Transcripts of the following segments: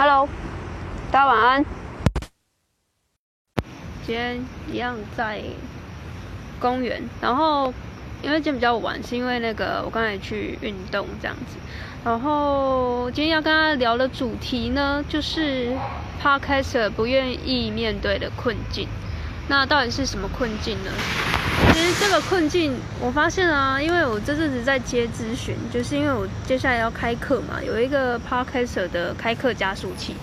Hello，大家晚安。今天一样在公园，然后因为今天比较晚，是因为那个我刚才去运动这样子。然后今天要跟大家聊的主题呢，就是 Podcaster 不愿意面对的困境。那到底是什么困境呢？其实这个困境，我发现啊，因为我这阵子在接咨询，就是因为我接下来要开课嘛，有一个 Podcaster 的开课加速器。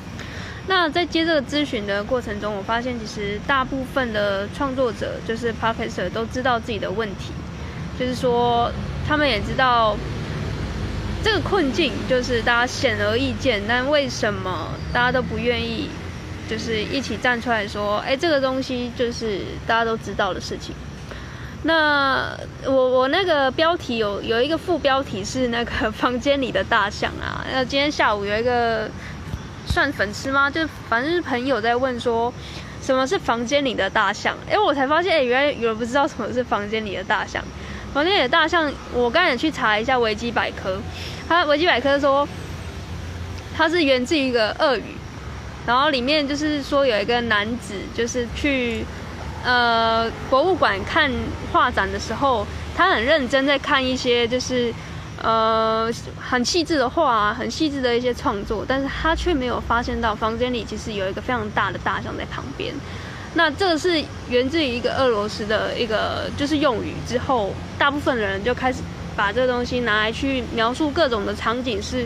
那在接这个咨询的过程中，我发现其实大部分的创作者，就是 Podcaster 都知道自己的问题，就是说他们也知道这个困境，就是大家显而易见，但为什么大家都不愿意？就是一起站出来说，哎，这个东西就是大家都知道的事情。那我我那个标题有有一个副标题是那个房间里的大象啊。那今天下午有一个算粉丝吗？就反正是朋友在问说，什么是房间里的大象？哎，我才发现，哎，原来有人不知道什么是房间里的大象。房间里的大象，我刚才也去查一下维基百科，它维基百科说，它是源自于一个鳄语。然后里面就是说有一个男子，就是去呃博物馆看画展的时候，他很认真在看一些就是呃很细致的画，很细致的一些创作，但是他却没有发现到房间里其实有一个非常大的大象在旁边。那这个是源自于一个俄罗斯的一个就是用语之后，大部分的人就开始把这个东西拿来去描述各种的场景是。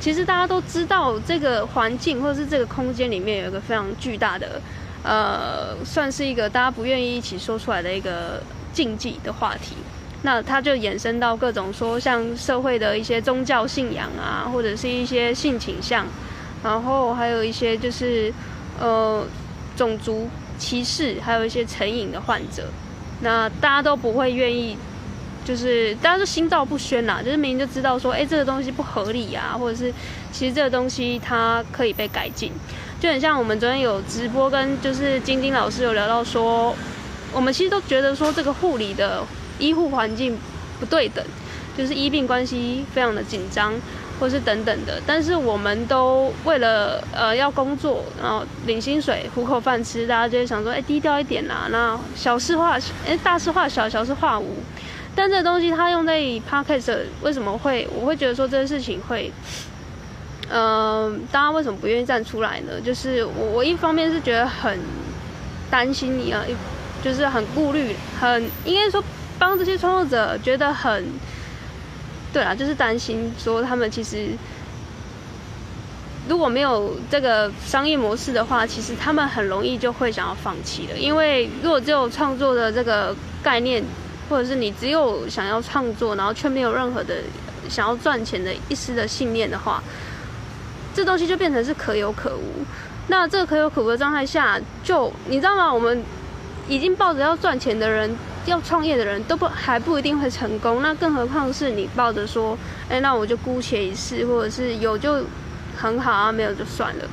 其实大家都知道，这个环境或者是这个空间里面有一个非常巨大的，呃，算是一个大家不愿意一起说出来的一个禁忌的话题。那它就衍生到各种说，像社会的一些宗教信仰啊，或者是一些性倾向，然后还有一些就是呃种族歧视，还有一些成瘾的患者。那大家都不会愿意。就是大家都心照不宣啦，就是明明就知道说，哎、这个东西不合理啊，或者是其实这个东西它可以被改进，就很像我们昨天有直播跟就是晶晶老师有聊到说，我们其实都觉得说这个护理的医护环境不对等，就是医病关系非常的紧张，或是等等的，但是我们都为了呃要工作，然后领薪水糊口饭吃，大家就会想说，哎、低调一点啦，那小事化哎、大事化小，小事化无。但这东西它用在 Podcast 为什么会？我会觉得说这个事情会，嗯、大家为什么不愿意站出来呢？就是我我一方面是觉得很担心你啊，就是很顾虑，很应该说帮这些创作者觉得很，对啊，就是担心说他们其实如果没有这个商业模式的话，其实他们很容易就会想要放弃的，因为如果只有创作的这个概念。或者是你只有想要创作，然后却没有任何的想要赚钱的一丝的信念的话，这东西就变成是可有可无。那这个可有可无的状态下，就你知道吗？我们已经抱着要赚钱的人，要创业的人都不还不一定会成功。那更何况是你抱着说，哎，那我就姑且一试，或者是有就很好啊，没有就算了。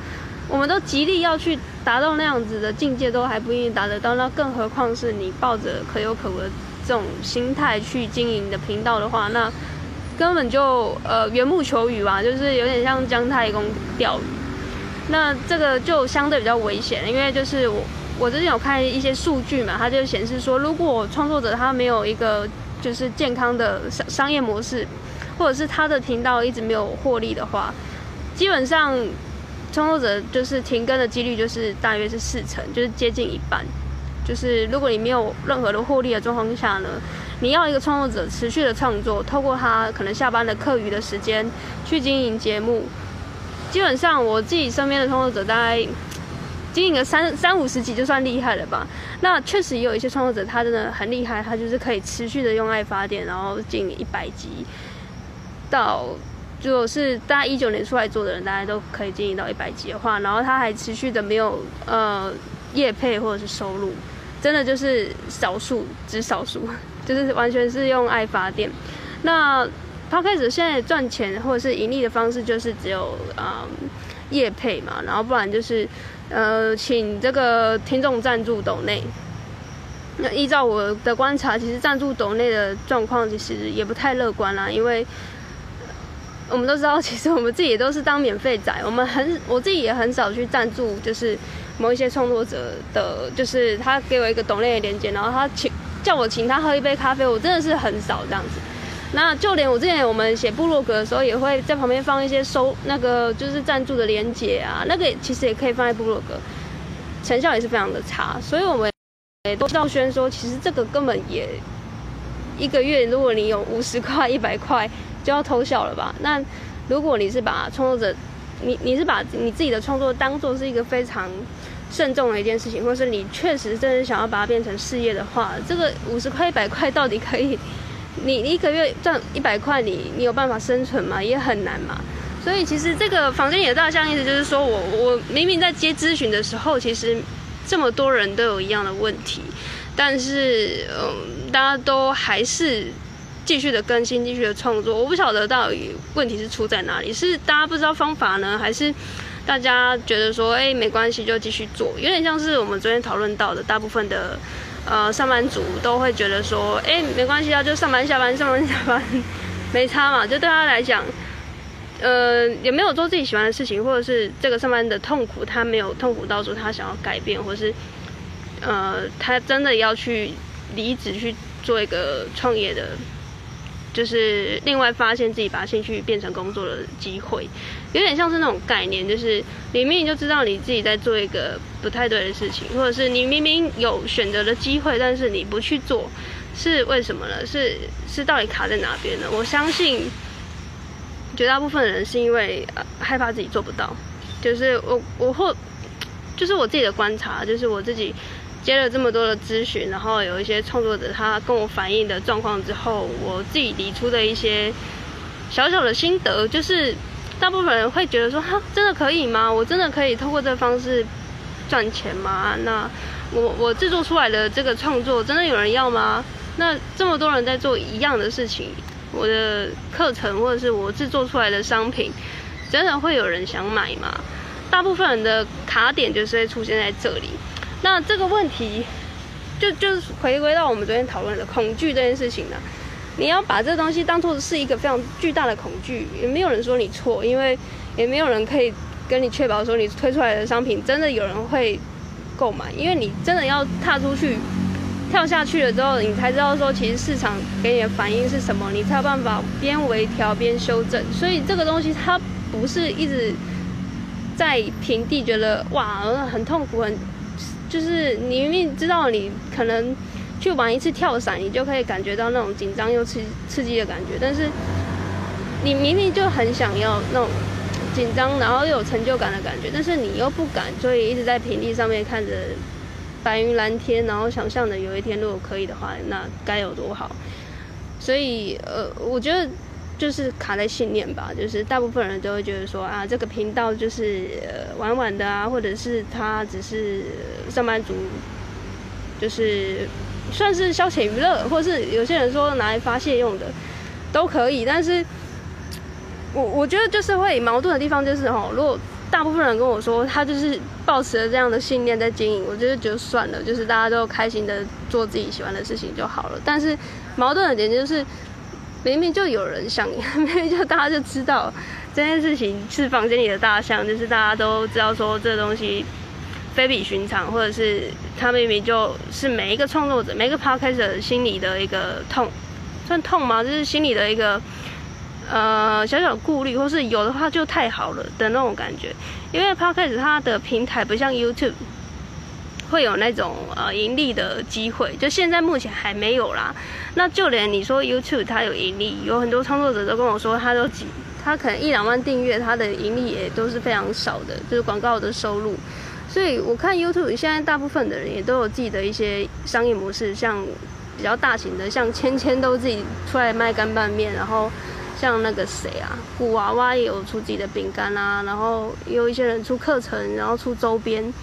我们都极力要去达到那样子的境界，都还不一定达得到。那更何况是你抱着可有可无的。这种心态去经营的频道的话，那根本就呃缘木求鱼吧，就是有点像姜太公钓鱼。那这个就相对比较危险，因为就是我我之前有看一些数据嘛，它就显示说，如果创作者他没有一个就是健康的商商业模式，或者是他的频道一直没有获利的话，基本上创作者就是停更的几率就是大约是四成，就是接近一半。就是如果你没有任何的获利的状况下呢，你要一个创作者持续的创作，透过他可能下班的课余的时间去经营节目，基本上我自己身边的创作者大概经营个三三五十集就算厉害了吧。那确实也有一些创作者他真的很厉害，他就是可以持续的用爱发电，然后经营一百集，到就是大概一九年出来做的人，大家都可以经营到一百集的话，然后他还持续的没有呃业配或者是收入。真的就是少数，只少数，就是完全是用爱发电。那 Podcast 现在赚钱或者是盈利的方式，就是只有嗯业配嘛，然后不然就是呃请这个听众赞助抖内。那依照我的观察，其实赞助抖内的状况其实也不太乐观啦，因为我们都知道，其实我们自己也都是当免费仔，我们很我自己也很少去赞助，就是某一些创作者的，就是他给我一个懂类的链接，然后他请叫我请他喝一杯咖啡，我真的是很少这样子。那就连我之前我们写部落格的时候，也会在旁边放一些收那个就是赞助的链接啊，那个其实也可以放在部落格，成效也是非常的差，所以我们也都知道宣说，其实这个根本也一个月，如果你有五十块、一百块。就要偷笑了吧？那如果你是把创作者，你你是把你自己的创作当做是一个非常慎重的一件事情，或是你确实真的想要把它变成事业的话，这个五十块一百块到底可以，你 你一个月赚一百块，你你有办法生存吗？也很难嘛。所以其实这个房间也大象意思就是说我我明明在接咨询的时候，其实这么多人都有一样的问题，但是嗯，大家都还是。继续的更新，继续的创作，我不晓得到底问题是出在哪里，是大家不知道方法呢，还是大家觉得说，哎、没关系，就继续做，有点像是我们昨天讨论到的，大部分的呃上班族都会觉得说，哎、没关系啊，就上班下班，上班下班，没差嘛，就对他来讲，呃，也没有做自己喜欢的事情，或者是这个上班的痛苦，他没有痛苦到说他想要改变，或是呃，他真的要去离职去做一个创业的。就是另外发现自己把兴趣变成工作的机会，有点像是那种概念，就是你明明就知道你自己在做一个不太对的事情，或者是你明明有选择的机会，但是你不去做，是为什么呢？是是到底卡在哪边呢？我相信绝大部分人是因为呃害怕自己做不到，就是我我或就是我自己的观察，就是我自己。接了这么多的咨询，然后有一些创作者他跟我反映的状况之后，我自己理出的一些小小的心得，就是大部分人会觉得说，哈，真的可以吗？我真的可以透过这方式赚钱吗？那我我制作出来的这个创作真的有人要吗？那这么多人在做一样的事情，我的课程或者是我制作出来的商品，真的会有人想买吗？大部分人的卡点就是会出现在这里。那这个问题，就就是回归到我们昨天讨论的恐惧这件事情了。你要把这东西当做是一个非常巨大的恐惧，也没有人说你错，因为也没有人可以跟你确保说你推出来的商品真的有人会购买，因为你真的要踏出去，跳下去了之后，你才知道说其实市场给你的反应是什么，你才有办法边微调边修正。所以这个东西它不是一直在平地觉得哇很痛苦很。就是你明明知道你可能去玩一次跳伞，你就可以感觉到那种紧张又刺刺激的感觉，但是你明明就很想要那种紧张，然后又有成就感的感觉，但是你又不敢，所以一直在平地上面看着白云蓝天，然后想象着有一天如果可以的话，那该有多好。所以呃，我觉得。就是卡在信念吧，就是大部分人都会觉得说啊，这个频道就是呃玩玩的啊，或者是他只是上班族，就是算是消遣娱乐，或是有些人说拿来发泄用的，都可以。但是，我我觉得就是会矛盾的地方就是哦，如果大部分人跟我说他就是抱持了这样的信念在经营，我就觉得算了，就是大家都开心的做自己喜欢的事情就好了。但是矛盾的点就是。明明就有人想，明明就大家就知道这件事情是房间里的大象，就是大家都知道说这东西非比寻常，或者是他明明就是每一个创作者、每个 p o d c a s 心里的一个痛，算痛吗？就是心里的一个呃小小顾虑，或是有的话就太好了的那种感觉。因为 p o d c a s 它的平台不像 YouTube。会有那种呃盈利的机会，就现在目前还没有啦。那就连你说 YouTube 它有盈利，有很多创作者都跟我说，他都几，他可能一两万订阅，他的盈利也都是非常少的，就是广告的收入。所以我看 YouTube 现在大部分的人也都有自己的一些商业模式，像比较大型的，像芊芊都自己出来卖干拌面，然后像那个谁啊，古娃娃也有出自己的饼干啊，然后也有一些人出课程，然后出周边。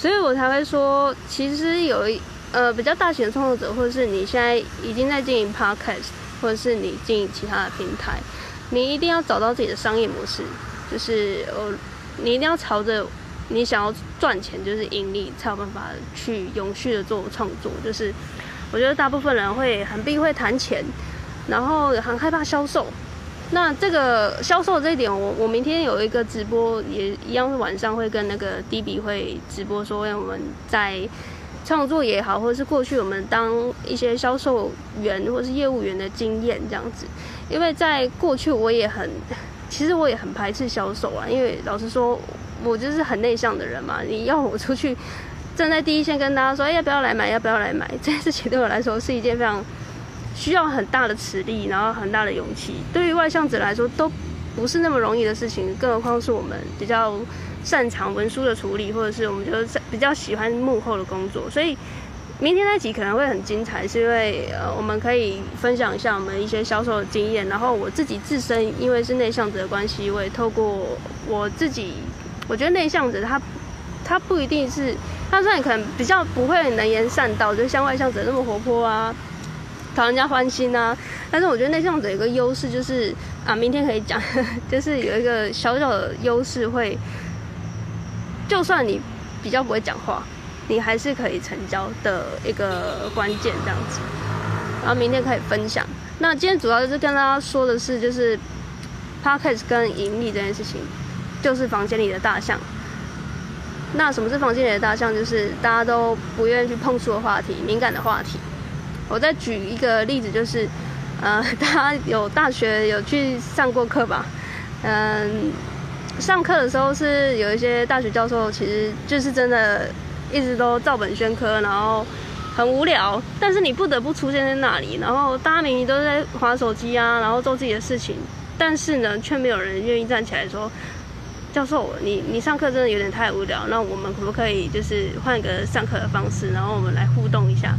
所以我才会说，其实有一呃比较大型的创作者，或者是你现在已经在经营 podcast，或者是你经营其他的平台，你一定要找到自己的商业模式，就是呃你一定要朝着你想要赚钱，就是盈利，才有办法去永续的做创作。就是我觉得大部分人会很避讳谈钱，然后很害怕销售，那这个销售这一点，我我明天有一个直播，也一样是晚上会跟那个 D B 会直播说，因为我们在创作也好，或者是过去我们当一些销售员或是业务员的经验这样子。因为在过去我也很，其实我也很排斥销售啊，因为老实说，我就是很内向的人嘛。你要我出去站在第一线跟大家说，哎，要不要来买，要不要来买，这件事情对我来说是一件非常。需要很大的实力，然后很大的勇气。对于外向者来说，都不是那么容易的事情，更何况是我们比较擅长文书的处理，或者是我们就是比较喜欢幕后的工作。所以明天那集可能会很精彩，是因为呃，我们可以分享一下我们一些销售的经验。然后我自己自身因为是内向者的关系，我也透过我自己，我觉得内向者他他不一定是，他虽然可能比较不会能言善道，就像外向者那么活泼啊。讨人家欢心啊！但是我觉得内向者有一个优势就是啊，明天可以讲，就是有一个小小的优势，会就算你比较不会讲话，你还是可以成交的一个关键这样子。然后明天可以分享。那今天主要就是跟大家说的是，就是 Podcast 跟盈利这件事情，就是房间里的大象。那什么是房间里的大象？就是大家都不愿意去碰触的话题，敏感的话题。我再举一个例子，就是，呃，大家有大学有去上过课吧？嗯，上课的时候是有一些大学教授，其实就是真的一直都照本宣科，然后很无聊，但是你不得不出现在那里，然后大家明明都在划手机啊，然后做自己的事情，但是呢，却没有人愿意站起来说，教授，你你上课真的有点太无聊，那我们可不可以就是换个上课的方式，然后我们来互动一下？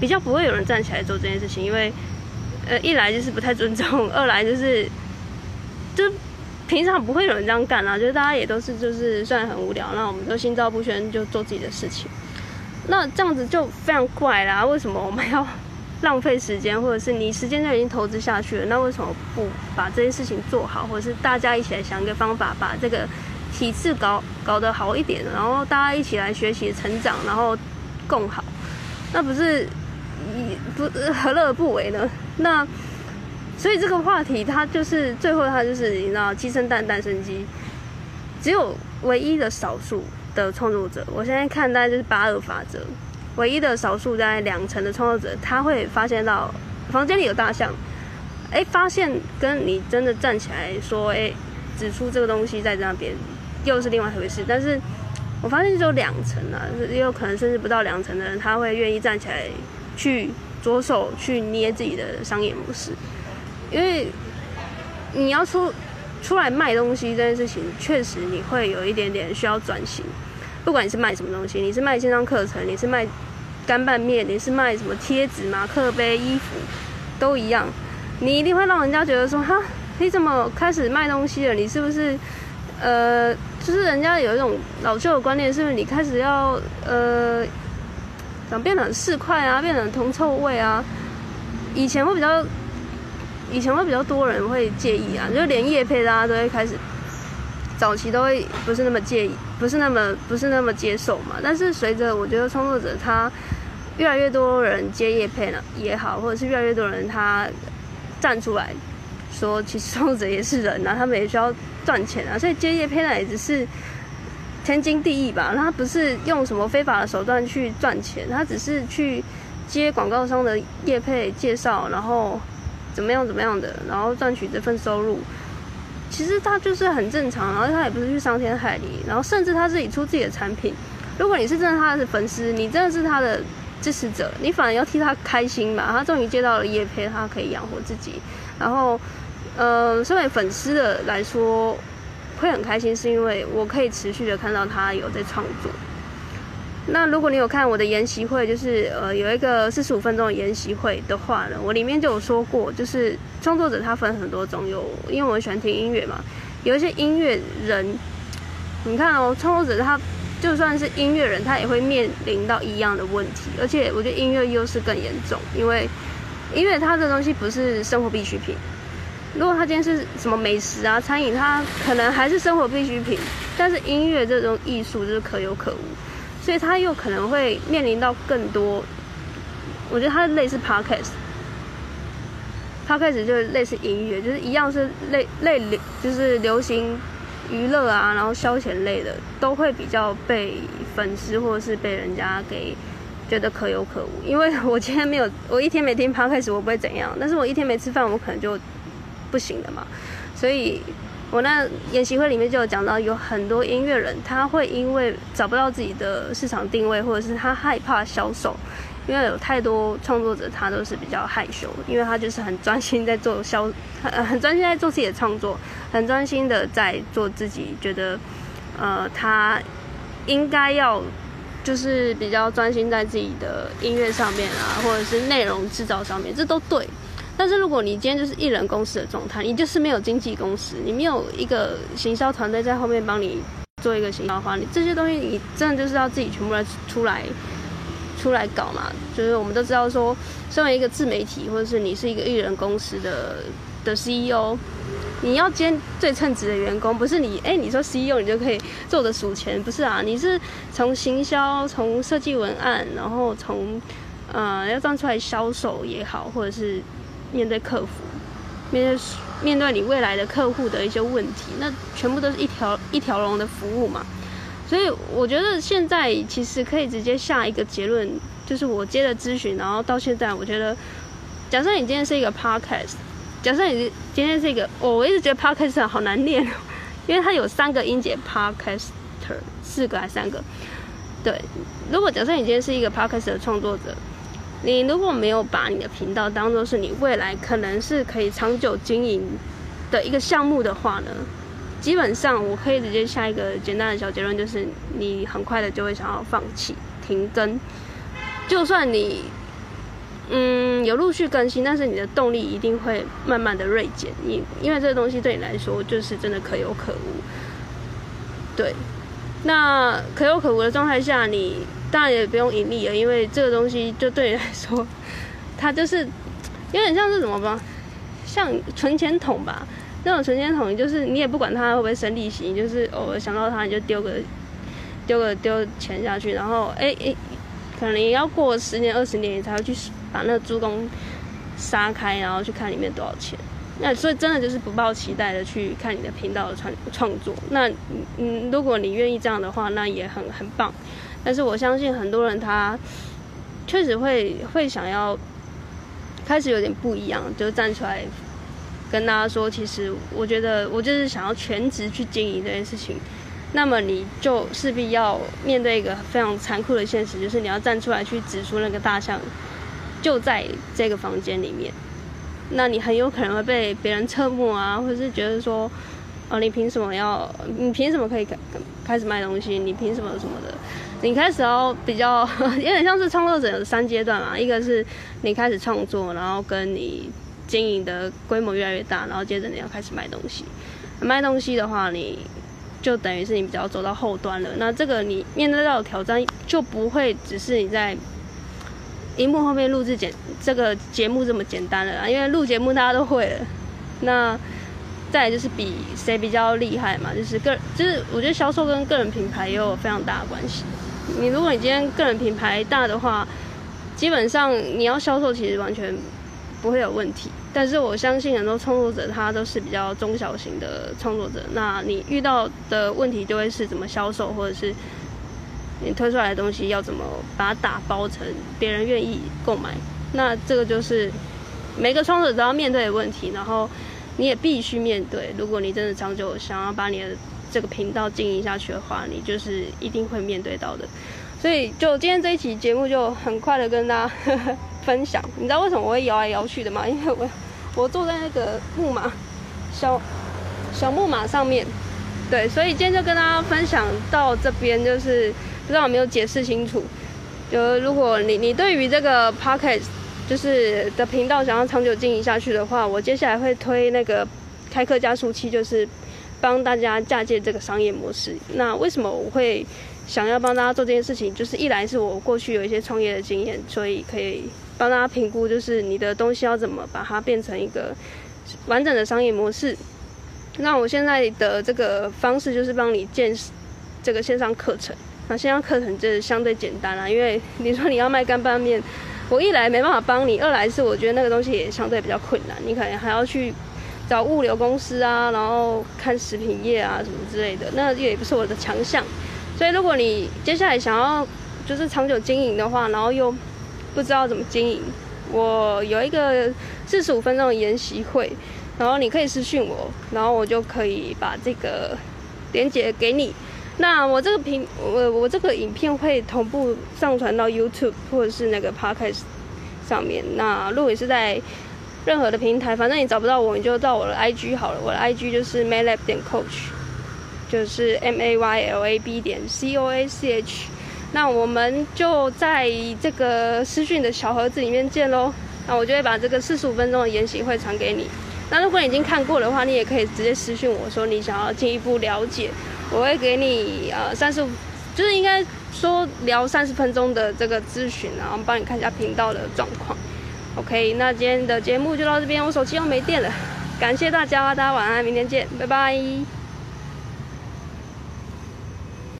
比较不会有人站起来做这件事情，因为，呃，一来就是不太尊重，二来就是，就平常不会有人这样干啊。就是大家也都是，就是虽然很无聊，那我们都心照不宣就做自己的事情。那这样子就非常怪啦。为什么我们要浪费时间，或者是你时间就已经投资下去了，那为什么不把这件事情做好，或者是大家一起来想一个方法，把这个体制搞搞得好一点，然后大家一起来学习成长，然后共好，那不是？不，何乐而不为呢？那所以这个话题，它就是最后，它就是你知道，鸡生蛋，蛋生鸡。只有唯一的少数的创作者，我现在看大概就是八二法则。唯一的少数在两成的创作者，他会发现到房间里有大象。哎、发现跟你真的站起来说，哎、指出这个东西在那边，又是另外一回事。但是我发现只有两成啊，也有可能甚至不到两成的人，他会愿意站起来。去着手去捏自己的商业模式，因为你要出出来卖东西这件事情，确实你会有一点点需要转型。不管你是卖什么东西，你是卖线上课程，你是卖干拌面，你是卖什么贴纸、马克杯、衣服，都一样，你一定会让人家觉得说：哈，你怎么开始卖东西了？你是不是呃，就是人家有一种老旧的观念，是不是你开始要呃？变得很市侩啊，变得很铜臭味啊。以前会比较，以前会比较多人会介意啊，就连业配大家都会开始，早期都会不是那么介意，不是那么不是那么接受嘛。但是随着我觉得创作者他越来越多人接业配了也好，或者是越来越多人他站出来说，其实创作者也是人啊，他们也需要赚钱啊，所以接业配呢也只是。天经地义吧，他不是用什么非法的手段去赚钱，他只是去接广告商的业配介绍，然后怎么样怎么样的，然后赚取这份收入。其实他就是很正常，然后他也不是去伤天害理，然后甚至他自己出自己的产品。如果你是真的他的粉丝，你真的是他的支持者，你反而要替他开心吧。他终于接到了业配，他可以养活自己。然后，呃，身为粉丝的来说。会很开心，是因为我可以持续的看到他有在创作。那如果你有看我的研习会，就是呃有一个四十五分钟的研习会的话呢，我里面就有说过，就是创作者他分很多种，有因为我喜欢听音乐嘛，有一些音乐人，你看哦，创作者他就算是音乐人，他也会面临到一样的问题，而且我觉得音乐优势更严重，因为音乐它的东西不是生活必需品。如果他今天是什么美食啊、餐饮，他可能还是生活必需品，但是音乐这种艺术就是可有可无，所以他又可能会面临到更多。我觉得他类似 podcast，Podcast 就是类似音乐，就是一样是类类流，就是流行娱乐啊，然后消遣类的，都会比较被粉丝或者是被人家给觉得可有可无。因为我今天没有，我一天没听 Podcast，我不会怎样，但是我一天没吃饭，我可能就不行的嘛。所以我那研习会里面就有讲到，有很多音乐人他会因为找不到自己的市场定位，或者是他害怕销售。因为有太多创作者，他都是比较害羞，因为他就是很专心在做销，很很专心在做自己的创作，很专心的在做自己觉得，呃，他应该要就是比较专心在自己的音乐上面啊，或者是内容制造上面，这都对。但是如果你今天就是艺人公司的状态，你就是没有经纪公司，你没有一个行销团队在后面帮你做一个行销的话，你这些东西你真的就是要自己全部来出来。出来搞嘛，就是我们都知道说，身为一个自媒体，或者是你是一个艺人公司的的 CEO，你要兼最称职的员工，不是你哎、你说 CEO 你就可以做的数钱，不是啊？你是从行销、从设计文案，然后从呃要站出来销售也好，或者是面对客服，面对面对你未来的客户的一些问题，那全部都是一条一条龙的服务嘛。所以我觉得现在其实可以直接下一个结论，就是我接了咨询，然后到现在，我觉得，假设你今天是一个 podcast，假设你今天是一个，我我一直觉得 podcast 好难念，因为它有三个音节，podcaster，四个还是三个？对，如果假设你今天是一个 podcast 的创作者，你如果没有把你的频道当做是你未来可能是可以长久经营的一个项目的话呢？基本上，我可以直接下一个简单的小结论，就是你很快的就会想要放弃、停更。就算你，嗯，有陆续更新，但是你的动力一定会慢慢的锐减。你因为这个东西对你来说就是真的可有可无。对，那可有可无的状态下，你当然也不用盈利了，因为这个东西就对你来说，它就是有点像是什么吧，像存钱筒吧。那种存钱筒，就是你也不管它会不会生利息，就是偶尔想到它，你就丢个丢个丢钱下去，然后哎哎、可能也要过十年二十年，你才会去把那个猪公杀开，然后去看里面多少钱。那所以真的就是不抱期待的去看你的频道的创创作。那嗯，如果你愿意这样的话，那也很很棒。但是我相信很多人他确实会会想要开始有点不一样，就站出来。跟大家说，其实我觉得我就是想要全职去经营这件事情，那么你就势必要面对一个非常残酷的现实，就是你要站出来去指出那个大象就在这个房间里面，那你很有可能会被别人侧目啊，或者是觉得说，哦，你凭什么要，你凭什么可以开开始卖东西？你凭什么什么的？你开始要比较 有点像是创作者有三阶段嘛，一个是你开始创作，然后跟你。经营的规模越来越大，然后接着你要开始卖东西。卖东西的话，你就等于是你比较走到后端了。那这个你面对到的挑战就不会只是你在荧幕后面录制简这个节目这么简单了啦，因为录节目大家都会了。那再就是比谁比较厉害嘛，就是个就是我觉得销售跟个人品牌也有非常大的关系。你如果你今天个人品牌大的话，基本上你要销售其实完全。不会有问题，但是我相信很多创作者他都是比较中小型的创作者，那你遇到的问题就会是怎么销售，或者是你推出来的东西要怎么把它打包成别人愿意购买，那这个就是每个创作者都要面对的问题，然后你也必须面对。如果你真的长久想要把你的这个频道经营下去的话，你就是一定会面对到的。所以就今天这一期节目就很快的跟大家分享，你知道为什么我会摇来摇去的吗？因为我我坐在那个木马小小木马上面，对，所以今天就跟大家分享到这边，就是不知道有没有解释清楚。就如果你你对于这个 podcast 就是的频道想要长久经营下去的话，我接下来会推那个开课加速器，就是帮大家嫁接这个商业模式。那为什么我会想要帮大家做这件事情？就是一来是我过去有一些创业的经验，所以可以。帮大家评估，就是你的东西要怎么把它变成一个完整的商业模式。那我现在的这个方式就是帮你建这个线上课程。那线上课程就是相对简单啦，因为你说你要卖干拌面，我一来没办法帮你，二来是我觉得那个东西也相对比较困难，你可能还要去找物流公司啊，然后看食品业啊什么之类的，那也不是我的强项。所以如果你接下来想要就是长久经营的话，然后又不知道怎么经营，我有一个四十五分钟的研习会，然后你可以私讯我，然后我就可以把这个连接给你。那我这个频，我我这个影片会同步上传到 YouTube 或者是那个 Podcast 上面。那如果是在任何的平台，反正你找不到我，你就到我的 IG 好了。我的 IG 就是 maylab 点 coach，就是 M A Y L A B 点 C O A C H。那我们就在这个私讯的小盒子里面见喽。那我就会把这个四十五分钟的研习会传给你。那如果你已经看过的话，你也可以直接私讯我说你想要进一步了解。我会给你呃三十五，就是应该说聊三十分钟的这个咨询，然后帮你看一下频道的状况。OK，那今天的节目就到这边，我手机又没电了，感谢大家，大家晚安，明天见，拜拜。